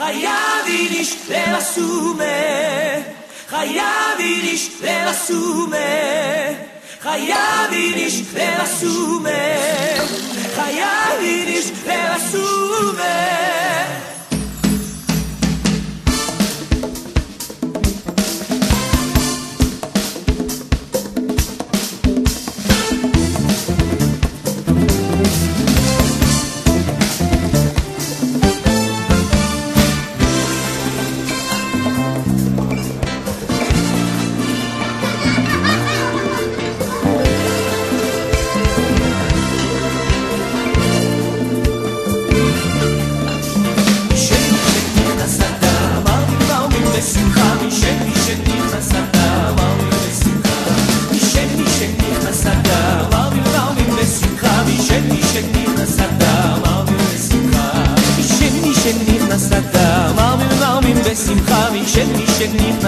Hayavidish lelasume Hayavidish lelasume Hayavidish lelasume Hayavidish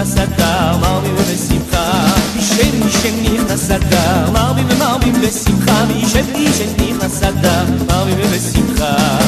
חסדה, מרבים ובשמחה. אישם אישם נכנסתה, מרבים ומרבים בשמחה. ואישם אישם נכנסתה, מרבים ובשמחה.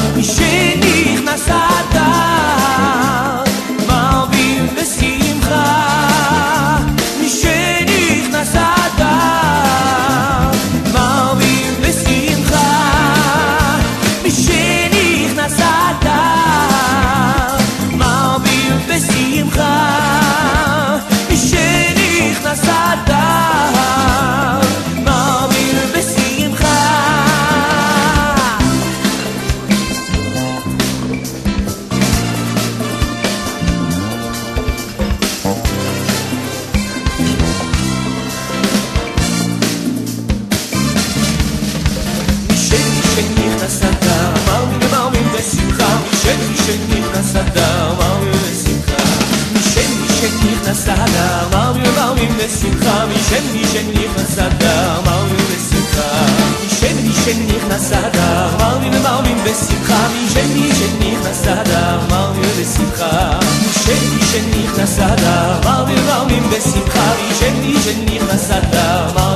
ნასადა მავიო მავიო მე სიმხა მიშენი შენი ხასადა მავიო მე სიმხა მიშენი შენი ხასადა მავიო მავიო მე სიმხა მიშენი შენი ხასადა მავიო მე სიმხა მიშენი შენი ხასადა მავიო მავიო მე სიმხა მიშენი შენი ხასადა მავიო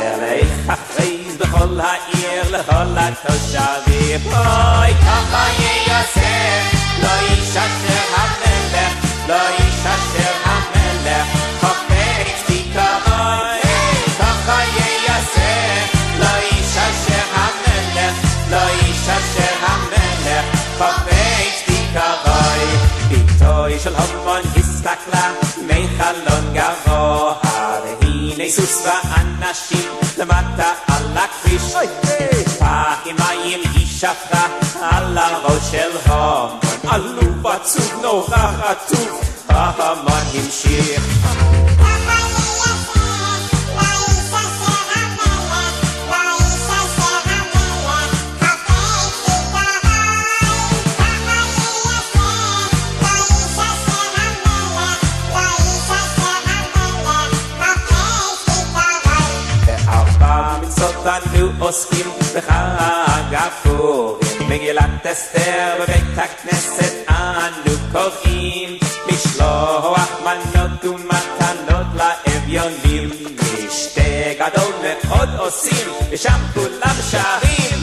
הסוס ולהכריז בכל העיר לכל התושבים. אוי ככה ייעשה לא ישתר המלך לא ישתר המלך חופץ תיקרוי ככה ייעשה לא ישתר המלך לא ישתר המלך חופץ תיקרוי ביתוי של המון הסתכלה מחלון גבוה סוס ואנשים למטה על הכביש פחי מים היא שפכה על הראש של המון עלוב עצוב נורא רטוב ההמון המשיך אנו עוסקים בחג הפורים מגילת אסתר בבית הכנסת אנו קוראים משלוח מנות ומתנות לאביונים. משתה גדול מאוד עושים ושם כולם שרים